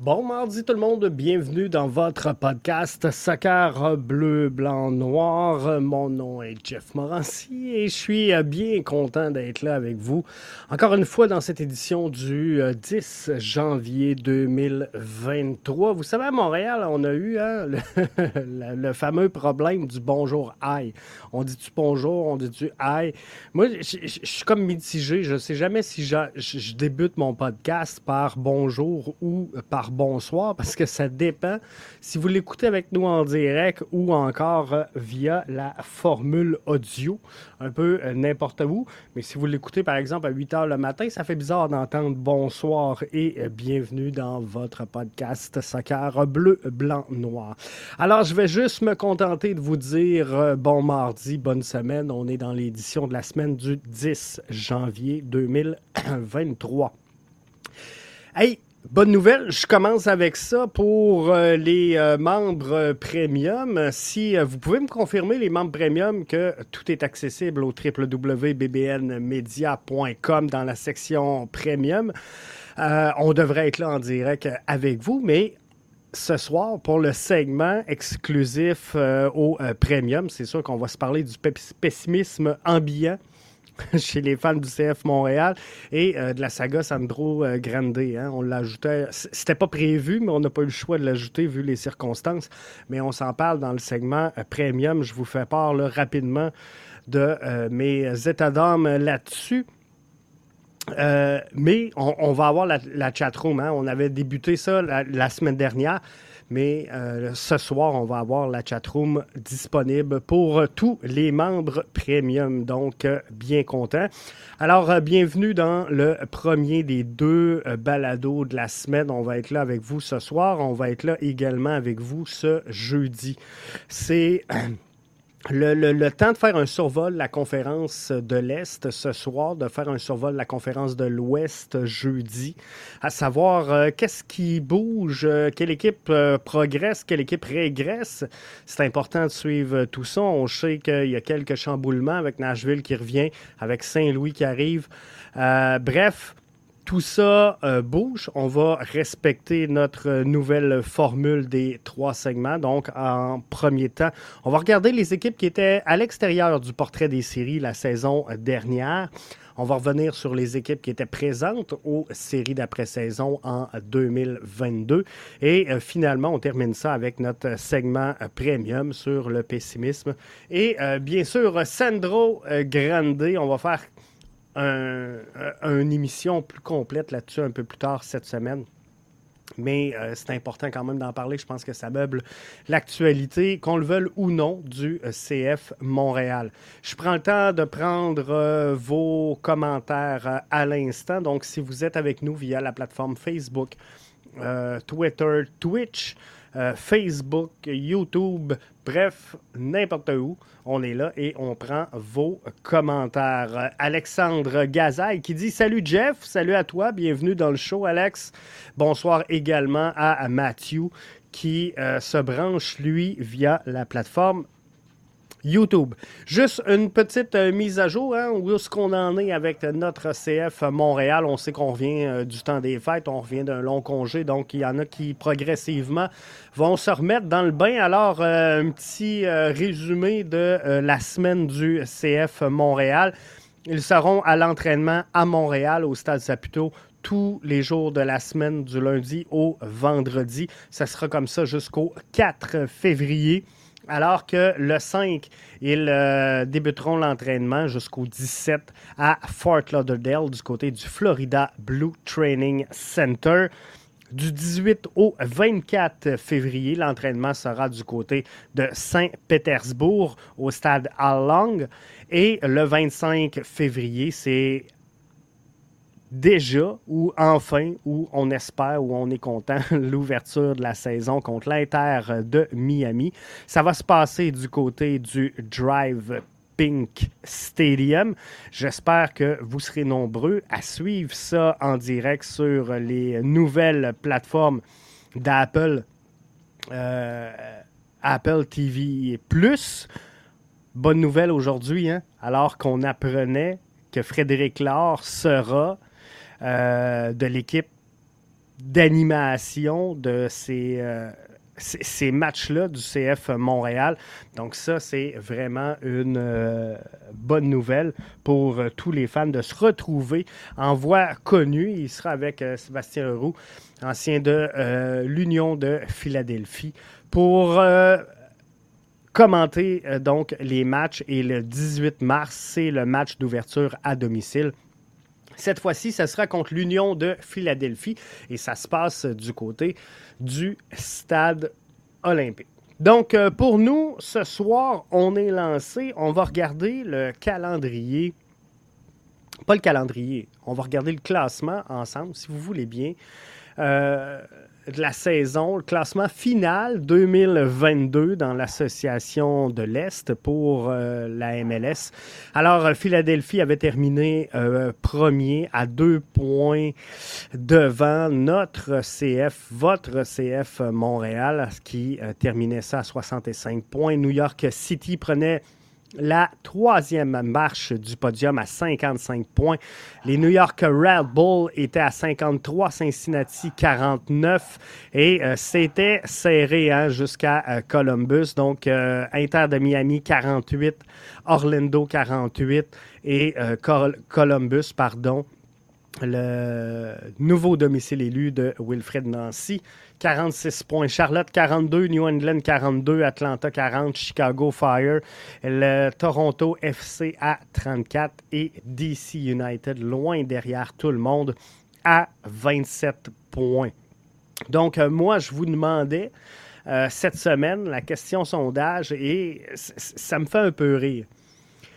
Bon mardi tout le monde, bienvenue dans votre podcast Soccer bleu, blanc, noir. Mon nom est Jeff Morancy et je suis euh, bien content d'être là avec vous. Encore une fois dans cette édition du 10 euh, janvier 2023. Vous savez, à Montréal, on a eu hein, le, fameux problème du bonjour aïe. On dit-tu bonjour, on dit-tu aïe. Moi, je suis comme mitigé. Je ne sais jamais si je débute mon podcast par bonjour ou par bonsoir parce que ça dépend si vous l'écoutez avec nous en direct ou encore euh, via la formule audio, un peu euh, n'importe où. Mais si vous l'écoutez par exemple à 8 heures le matin, ça fait bizarre d'entendre bonsoir et euh, bienvenue dans votre podcast Soccer bleu, blanc, noir. Alors je vais juste me contenter de vous dire bon mardi, bonne semaine. On est dans l'édition de la semaine du 10 janvier 2023. Hey, Bonne nouvelle, je commence avec ça pour euh, les euh, membres premium. Si euh, vous pouvez me confirmer, les membres premium, que tout est accessible au www.bbnmedia.com dans la section premium, on devrait être là en direct avec vous, mais ce soir, pour le segment exclusif au premium, c'est sûr qu'on va se parler du pessimisme ambiant chez les fans du CF Montréal et euh, de la saga Sandro euh, Grande. Hein. On l'ajoutait, c'était pas prévu, mais on n'a pas eu le choix de l'ajouter vu les circonstances. Mais on s'en parle dans le segment euh, premium. Je vous fais part rapidement de mes états d'âme là-dessus. mais on, va avoir la, la chatroom. Hein. On avait débuté ça la semaine dernière. Mais euh, ce soir, on va avoir la chatroom disponible pour tous les membres premium. Donc, euh, bien content. Alors, euh, bienvenue dans le premier des deux balados de la semaine. On va être là avec vous ce soir. On va être là également avec vous ce jeudi. C'est le, temps de faire un survol de la conférence de l'Est ce soir, de faire un survol de la conférence de l'Ouest jeudi, à savoir euh, qu'est-ce qui bouge, euh, quelle équipe euh, progresse, quelle équipe régresse? C'est important de suivre tout ça. On sait qu'il y a quelques chamboulements avec Nashville qui revient, avec Saint-Louis qui arrive. bref, tout ça euh, bouge. On va respecter notre nouvelle formule des trois segments. Donc, en premier temps, on va regarder les équipes qui étaient à l'extérieur du portrait des séries la saison dernière. On va revenir sur les équipes qui étaient présentes aux séries d'après-saison en 2022. Et euh, finalement, on termine ça avec notre segment premium sur le pessimisme. Et euh, bien sûr, Sandro Grande, on va faire un, une émission plus complète là-dessus un peu plus tard cette semaine. Mais euh, c'est important quand même d'en parler. Je pense que ça meuble l'actualité, qu'on le veuille ou non, du euh, CF Montréal. Je prends le temps de prendre euh, vos commentaires à l'instant. Donc, si vous êtes avec nous via la plateforme Facebook, Twitter, Twitch, Facebook, YouTube, bref, n'importe où. On est là et on prend vos commentaires. Alexandre Gazaille qui dit Salut Jeff, salut à toi, bienvenue dans le show, Alex. Bonsoir également à Matthew qui euh, se branche, lui, via la plateforme YouTube. Juste une petite euh, mise à jour, hein, où est-ce qu'on en est avec notre CF Montréal. On sait qu'on revient euh, du temps des fêtes, on revient d'un long congé, donc il y en a qui progressivement vont se remettre dans le bain. Alors, euh, un petit résumé de la semaine du CF Montréal. Ils seront à l'entraînement à Montréal, au Stade Saputo, tous les jours de la semaine, du lundi au vendredi. Ça sera comme ça jusqu'au 4 février alors que le 5, ils euh, débuteront l'entraînement jusqu'au 17 à Fort Lauderdale du côté du Florida Blue Training Center. Du 18 au 24 février, l'entraînement sera du côté de Saint-Pétersbourg au stade Long. Et le 25 février, c'est déjà ou enfin ou on espère ou on est content l'ouverture de la saison contre l'Inter de Miami. Ça va se passer du côté du Drive Pink Stadium. J'espère que vous serez nombreux à suivre ça en direct sur les nouvelles plateformes d'Apple, euh, Apple TV. Bonne nouvelle aujourd'hui, hein? alors qu'on apprenait que Frédéric Laure sera de l'équipe d'animation de ces, ces matchs-là du CF Montréal. Donc ça, c'est vraiment une bonne nouvelle pour tous les fans de se retrouver en voie connue. Il sera avec Sébastien Roux, ancien de l'Union de Philadelphie, pour commenter euh, donc les matchs et le 18 mars, c'est le match d'ouverture à domicile. Cette fois-ci, ce sera contre l'Union de Philadelphie et ça se passe du côté du stade olympique. Donc, euh, pour nous, ce soir, on est lancé. On va regarder le calendrier. Pas le calendrier. On va regarder le classement ensemble, si vous voulez bien. Euh, de la saison, le classement final 2022 dans l'association de l'Est pour euh, la MLS. Alors, euh, Philadelphie avait terminé euh, premier à deux points devant notre CF, votre CF Montréal, qui terminait ça à 65 points. New York City prenait la troisième marche du podium à 55 points. Les New York Red Bull étaient à 53, Cincinnati 49 et euh, c'était serré hein, jusqu'à euh, Columbus. Donc euh, Inter de Miami 48, Orlando 48 et Columbus, pardon, le nouveau domicile élu de Wilfred Nancy. 46 points. Charlotte 42, New England 42, Atlanta 40, Chicago Fire, le Toronto FC à 34 et DC United loin derrière tout le monde à 27 points. Donc, euh, moi, je vous demandais euh, cette semaine la question sondage et ça me fait un peu rire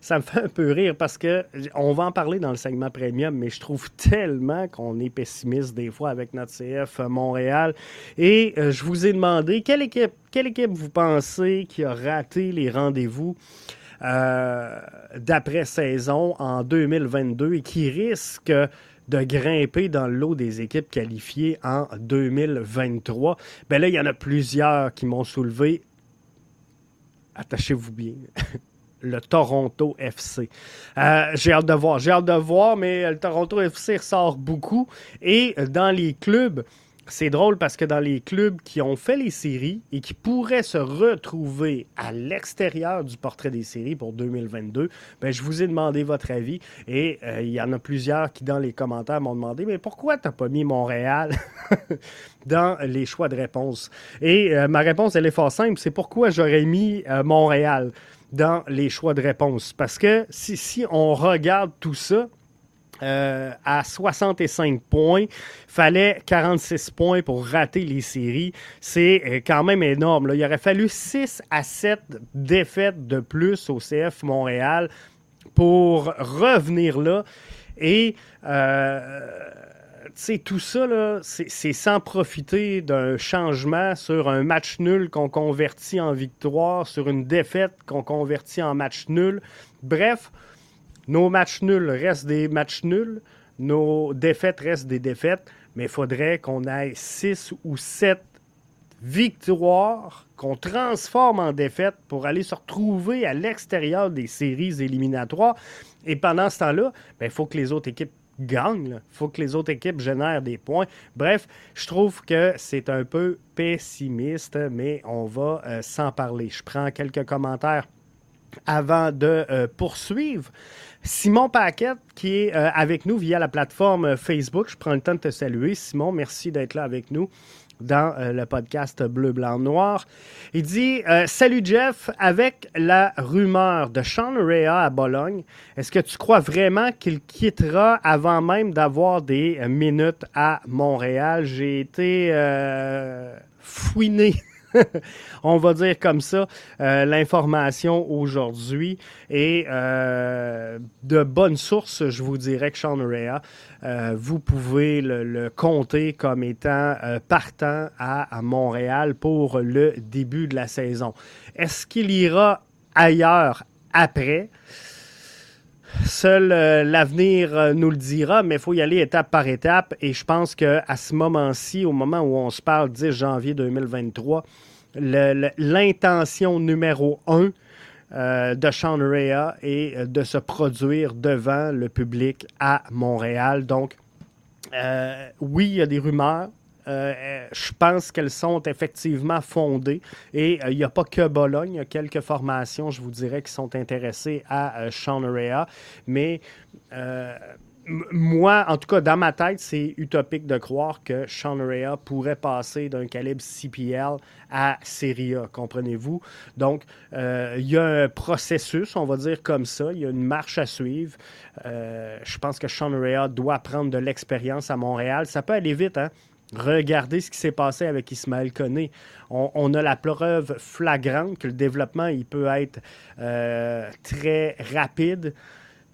ça me fait un peu rire parce que on va en parler dans le segment premium, mais je trouve tellement qu'on est pessimiste des fois avec notre CF Montréal. Et euh, je vous ai demandé quelle équipe, quelle équipe vous pensez qui a raté les rendez-vous euh, d'après-saison en 2022 et qui risque de grimper dans le lot des équipes qualifiées en 2023. Bien là, il y en a plusieurs qui m'ont soulevé. Attachez-vous bien. le Toronto FC. Euh, j'ai hâte de voir. J'ai hâte de voir, mais le Toronto FC ressort beaucoup. Et dans les clubs, c'est drôle parce que dans les clubs qui ont fait les séries et qui pourraient se retrouver à l'extérieur du portrait des séries pour 2022, ben, je vous ai demandé votre avis et euh, il y en a plusieurs qui, dans les commentaires, m'ont demandé Mais pourquoi tu n'as pas mis Montréal dans les choix de réponse? Et euh, ma réponse, elle est fort simple c'est pourquoi j'aurais mis Montréal dans les choix de réponse. Parce que si, si on regarde tout ça, euh, à 65 points. Fallait 46 points pour rater les séries. C'est euh, quand même énorme. Il aurait fallu 6 à 7 défaites de plus au CF Montréal pour revenir là. Et euh, tout ça, c'est sans profiter d'un changement sur un match nul qu'on convertit en victoire, sur une défaite qu'on convertit en match nul. Bref, nos matchs nuls restent des matchs nuls, nos défaites restent des défaites, mais il faudrait qu'on ait six ou sept victoires qu'on transforme en défaites pour aller se retrouver à l'extérieur des séries éliminatoires. Et pendant ce temps-là, ben, il faut que les autres équipes gagne. Il faut que les autres équipes génèrent des points. Bref, je trouve que c'est un peu pessimiste, mais on va euh, s'en parler. Je prends quelques commentaires avant de euh, poursuivre. Simon Paquette, qui est euh, avec nous via la plateforme Facebook, je prends le temps de te saluer. Simon, merci d'être là avec nous dans euh, le podcast Bleu, Blanc, Noir. Il dit euh, Salut Jeff, avec la rumeur de Sean Rea à Bologne, est-ce que tu crois vraiment qu'il quittera avant même d'avoir des minutes à Montréal? J'ai été euh, fouiné on va dire comme ça, euh, l'information aujourd'hui. Et euh, de bonnes sources, je vous dirais que Sean Rea, euh, vous pouvez le, compter comme étant partant à, Montréal pour le début de la saison. Est-ce qu'il ira ailleurs après? Seul l'avenir nous le dira, mais il faut y aller étape par étape. Et je pense qu'à ce moment-ci, au moment où on se parle, 10 janvier 2023, l'intention numéro un euh, de Sean Rea est euh, de se produire devant le public à Montréal. Donc, euh, oui, il y a des rumeurs. Euh, je pense qu'elles sont effectivement fondées. Et il n'y a pas que Bologne, il y a quelques formations, je vous dirais, qui sont intéressées à Sean Rea. Mais moi, en tout cas, dans ma tête, c'est utopique de croire que Sean Rea pourrait passer d'un calibre CPL à Serie A, comprenez-vous? Donc, euh, il y a un processus, on va dire comme ça, il y a une marche à suivre. Euh, je pense que Sean Rea doit prendre de l'expérience à Montréal. Ça peut aller vite, hein? Regardez ce qui s'est passé avec Ismaël Koné. On, a la preuve flagrante que le développement, il peut être euh, très rapide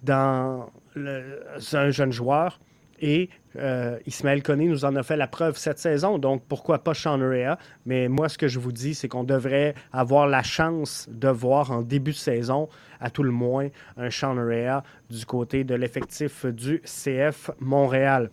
dans un jeune joueur. Et euh, Ismaël Koné nous en a fait la preuve cette saison, donc pourquoi pas Sean Rea? Mais moi, ce que je vous dis, c'est qu'on devrait avoir la chance de voir en début de saison, à tout le moins, un Sean Rea du côté de l'effectif du CF Montréal.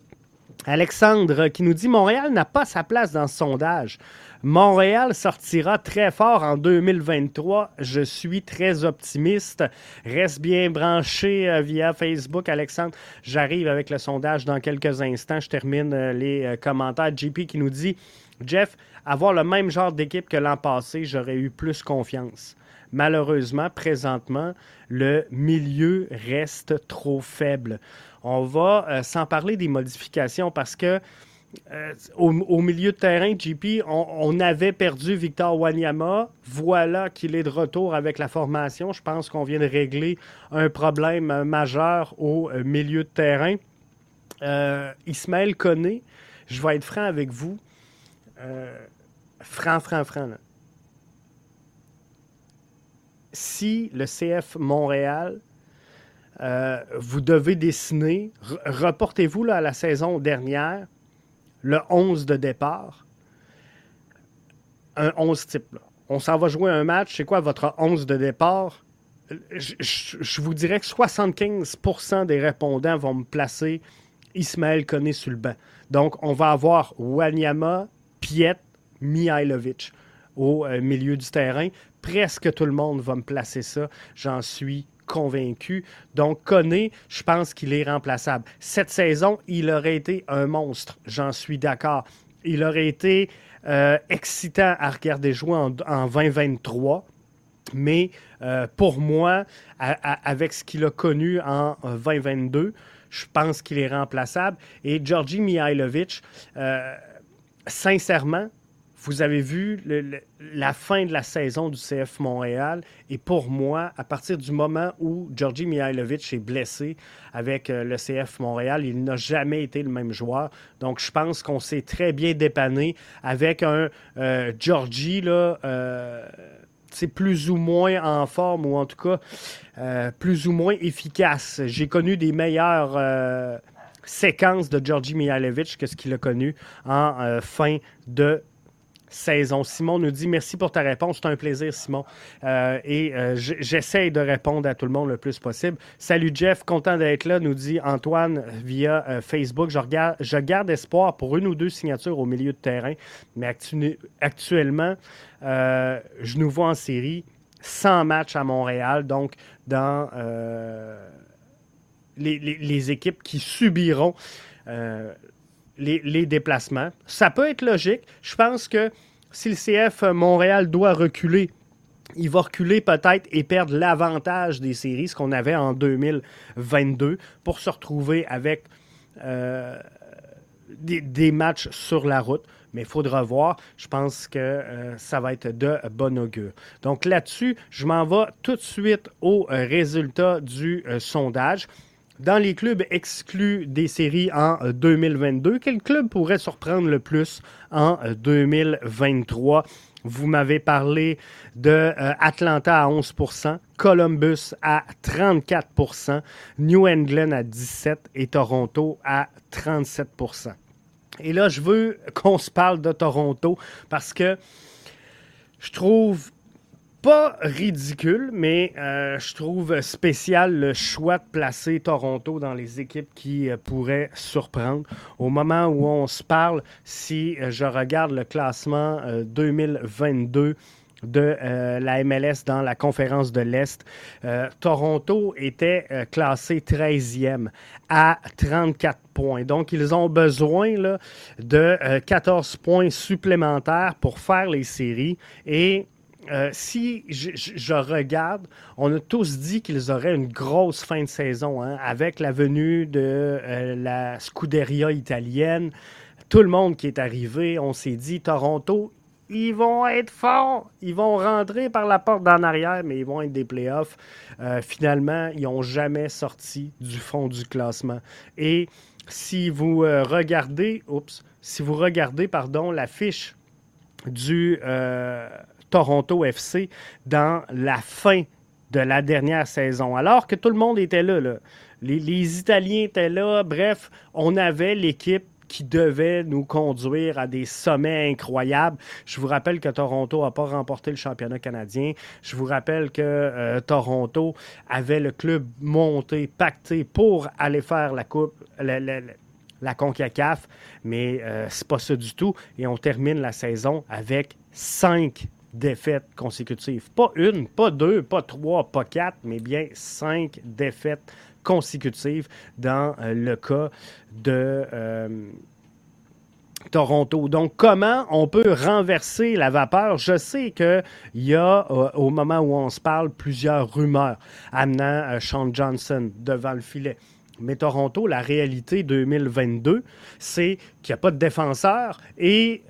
Alexandre qui nous dit Montréal n'a pas sa place dans ce sondage. Montréal sortira très fort en 2023. Je suis très optimiste. Reste bien branché euh, via Facebook, Alexandre. J'arrive avec le sondage dans quelques instants. Je termine euh, les euh, commentaires. JP qui nous dit Jeff, avoir le même genre d'équipe que l'an passé, j'aurais eu plus confiance. Malheureusement, présentement, le milieu reste trop faible. On va s'en parler des modifications parce que euh, au, milieu de terrain, JP, on, avait perdu Victor Wanyama. Voilà qu'il est de retour avec la formation. Je pense qu'on vient de régler un problème euh, majeur au euh, milieu de terrain. Ismaël Koné, je vais être franc avec vous. franc, franc, franc. Si le CF Montréal vous devez dessiner, reportez-vous à la saison dernière le 11 de départ, un 11 type. On s'en va jouer un match. C'est quoi votre 11 de départ? Je, vous dirais que 75% des répondants vont me placer Ismaël Koné sur le banc. Donc, on va avoir Wanyama, Piet, Mihailovic au euh, milieu du terrain. Presque tout le monde va me placer ça. J'en suis convaincu. Donc, Koné, je pense qu'il est remplaçable. Cette saison, il aurait été un monstre, j'en suis d'accord. Il aurait été euh, excitant à regarder jouer en, 2023. Mais euh, pour moi, avec ce qu'il a connu en 2022, je pense qu'il est remplaçable. Et Georgi Mihailovic, euh, sincèrement, vous avez vu la fin de la saison du CF Montréal. Et pour moi, à partir du moment où Georgi Mihailovic est blessé avec euh, le CF Montréal, il n'a jamais été le même joueur. Donc, je pense qu'on s'est très bien dépanné avec un euh, Georgie, là. c'est euh, plus ou moins en forme ou en tout cas plus ou moins efficace. J'ai connu des meilleures séquences de Georgi Mihailovic que ce qu'il a connu en fin de saison. Simon nous dit merci pour ta réponse. C'est un plaisir, Simon. Euh, et euh, j'essaie de répondre à tout le monde le plus possible. Salut Jeff, content d'être là, nous dit Antoine via euh, Facebook. Je garde espoir pour une ou deux signatures au milieu de terrain, mais actuellement, je nous vois en série 100 matchs à Montréal, donc dans les, équipes qui subiront les, déplacements. Ça peut être logique. Je pense que si le CF Montréal doit reculer, il va reculer peut-être et perdre l'avantage des séries, ce qu'on avait en 2022, pour se retrouver avec euh, des, matchs sur la route. Mais il faudra voir. Je pense que euh, ça va être de bon augure. Donc là-dessus, je m'en vais tout de suite au euh, résultat du sondage. Dans les clubs exclus des séries en 2022, euh, quel club pourrait surprendre le plus en 2023? Euh, Vous m'avez parlé de euh, Atlanta à 11% Columbus à 34% New England à 17% et Toronto à 37% Et là, je veux qu'on se parle de Toronto parce que je trouve pas ridicule, mais euh, je trouve spécial le choix de placer Toronto dans les équipes qui euh, pourraient surprendre. Au moment où on se parle, si euh, je regarde le classement 2022 de euh, la MLS dans la conférence de l'Est. Toronto était classé 13e à 34 points. Donc, ils ont besoin là, de 14 points supplémentaires pour faire les séries. Et si je, regarde, on a tous dit qu'ils auraient une grosse fin de saison hein, avec la venue de la Scuderia italienne. Tout le monde qui est arrivé, on s'est dit Toronto, ils vont être forts. Ils vont rentrer par la porte d'en arrière, mais ils vont être des playoffs. Euh, finalement, ils n'ont jamais sorti du fond du classement. Et si vous euh, regardez, oups, si vous regardez, pardon, la fiche du euh, Toronto FC dans la fin de la dernière saison, alors que tout le monde était là, les Italiens étaient là, bref, on avait l'équipe qui devait nous conduire à des sommets incroyables. Je vous rappelle que Toronto n'a pas remporté le championnat canadien. Je vous rappelle que euh, Toronto avait le club monté, pacté pour aller faire la coupe, la, la, CONCACAF, mais euh, c'est pas ça du tout. Et on termine la saison avec cinq défaites consécutives. Pas une, pas deux, pas trois, pas quatre, mais bien cinq défaites consécutives dans euh, le cas de euh, Toronto. Donc, comment on peut renverser la vapeur? Je sais qu'il y a, euh, au moment où on se parle, plusieurs rumeurs amenant Sean Johnson devant le filet. Mais Toronto, la réalité 2022, c'est qu'il n'y a pas de défenseur et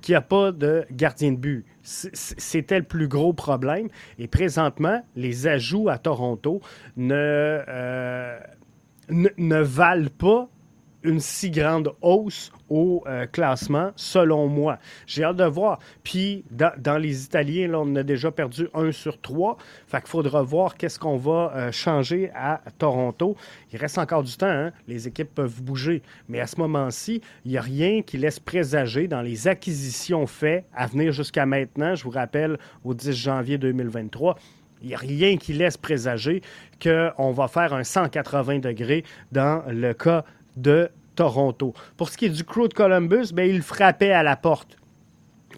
qu'il n'y a pas de gardien de but. C'était le plus gros problème. Et présentement, les ajouts à Toronto ne, euh, ne, valent pas une si grande hausse au euh, classement, selon moi. J'ai hâte de voir. Puis, dans, les Italiens, on a déjà perdu un sur trois. Fait qu'il faudra voir qu'est-ce qu'on va euh, changer à Toronto. Il reste encore du temps. Hein? Les équipes peuvent bouger. Mais à ce moment-ci, il n'y a rien qui laisse présager dans les acquisitions faites à venir jusqu'à maintenant. Je vous rappelle, au 10 janvier 2023, il n'y a rien qui laisse présager qu'on va faire un 180 degrés dans le cas de Toronto. Pour ce qui est du crew de Columbus, ben, il frappait à la porte.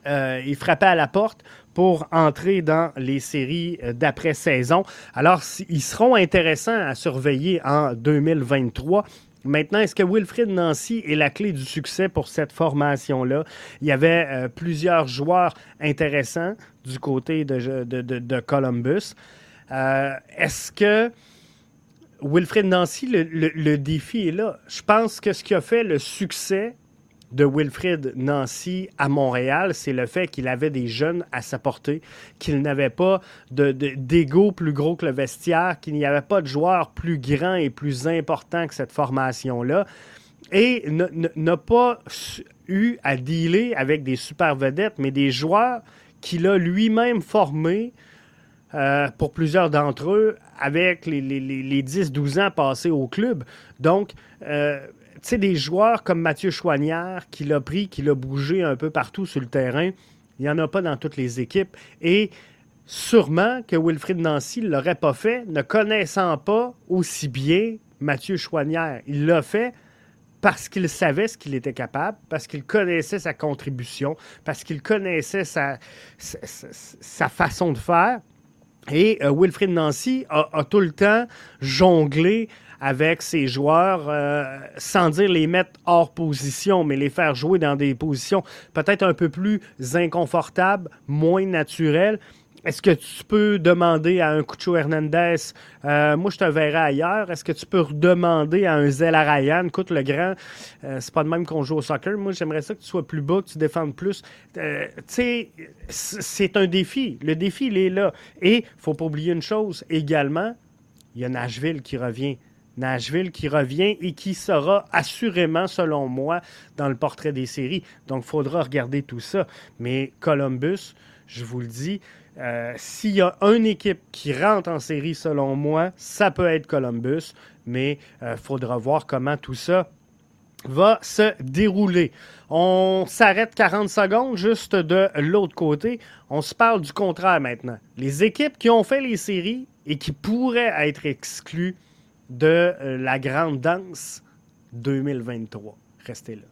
Euh, il frappait à la porte pour entrer dans les séries euh, d'après-saison. Alors, ils seront intéressants à surveiller en 2023. Maintenant, est-ce que Wilfrid Nancy est la clé du succès pour cette formation-là? Il y avait euh, plusieurs joueurs intéressants du côté de, de Columbus. est-ce que Wilfred Nancy, le, défi est là. Je pense que ce qui a fait le succès de Wilfred Nancy à Montréal, c'est le fait qu'il avait des jeunes à sa portée, qu'il n'avait pas d'ego de, plus gros que le vestiaire, qu'il n'y avait pas de joueurs plus grands et plus importants que cette formation-là, et n'a pas eu à dealer avec des super vedettes, mais des joueurs qu'il a lui-même formés euh, pour plusieurs d'entre eux avec les, les, 10-12 ans passés au club. Donc, euh, tu sais, des joueurs comme Mathieu Chouanière, qui l'a pris, qui l'a bougé un peu partout sur le terrain, il n'y en a pas dans toutes les équipes. Et sûrement que Wilfrid Nancy ne l'aurait pas fait, ne connaissant pas aussi bien Mathieu Chouanière. Il l'a fait parce qu'il savait ce qu'il était capable, parce qu'il connaissait sa contribution, parce qu'il connaissait sa, sa, façon de faire. Et euh, Wilfrid Nancy a, tout le temps jonglé avec ses joueurs, euh, sans dire les mettre hors position, mais les faire jouer dans des positions peut-être un peu plus inconfortables, moins naturelles. Est-ce que tu peux demander à un Cucho Hernandez, euh, moi je te verrai ailleurs, est-ce que tu peux demander à un Zela Ryan, écoute le grand, euh, c'est pas de même qu'on joue au soccer, moi j'aimerais ça que tu sois plus bas, que tu défendes plus. Euh, tu sais, c'est un défi, le défi il est là. Et faut pas oublier une chose également, il y a Nashville qui revient. Nashville qui revient et qui sera assurément, selon moi, dans le portrait des séries. Donc, il faudra regarder tout ça. Mais Columbus, je vous le dis, euh, s'il y a une équipe qui rentre en série, selon moi, ça peut être Columbus, mais il euh, faudra voir comment tout ça va se dérouler. On s'arrête 40 secondes juste de l'autre côté. On se parle du contraire maintenant. Les équipes qui ont fait les séries et qui pourraient être exclues de euh, la grande danse 2023. Restez là.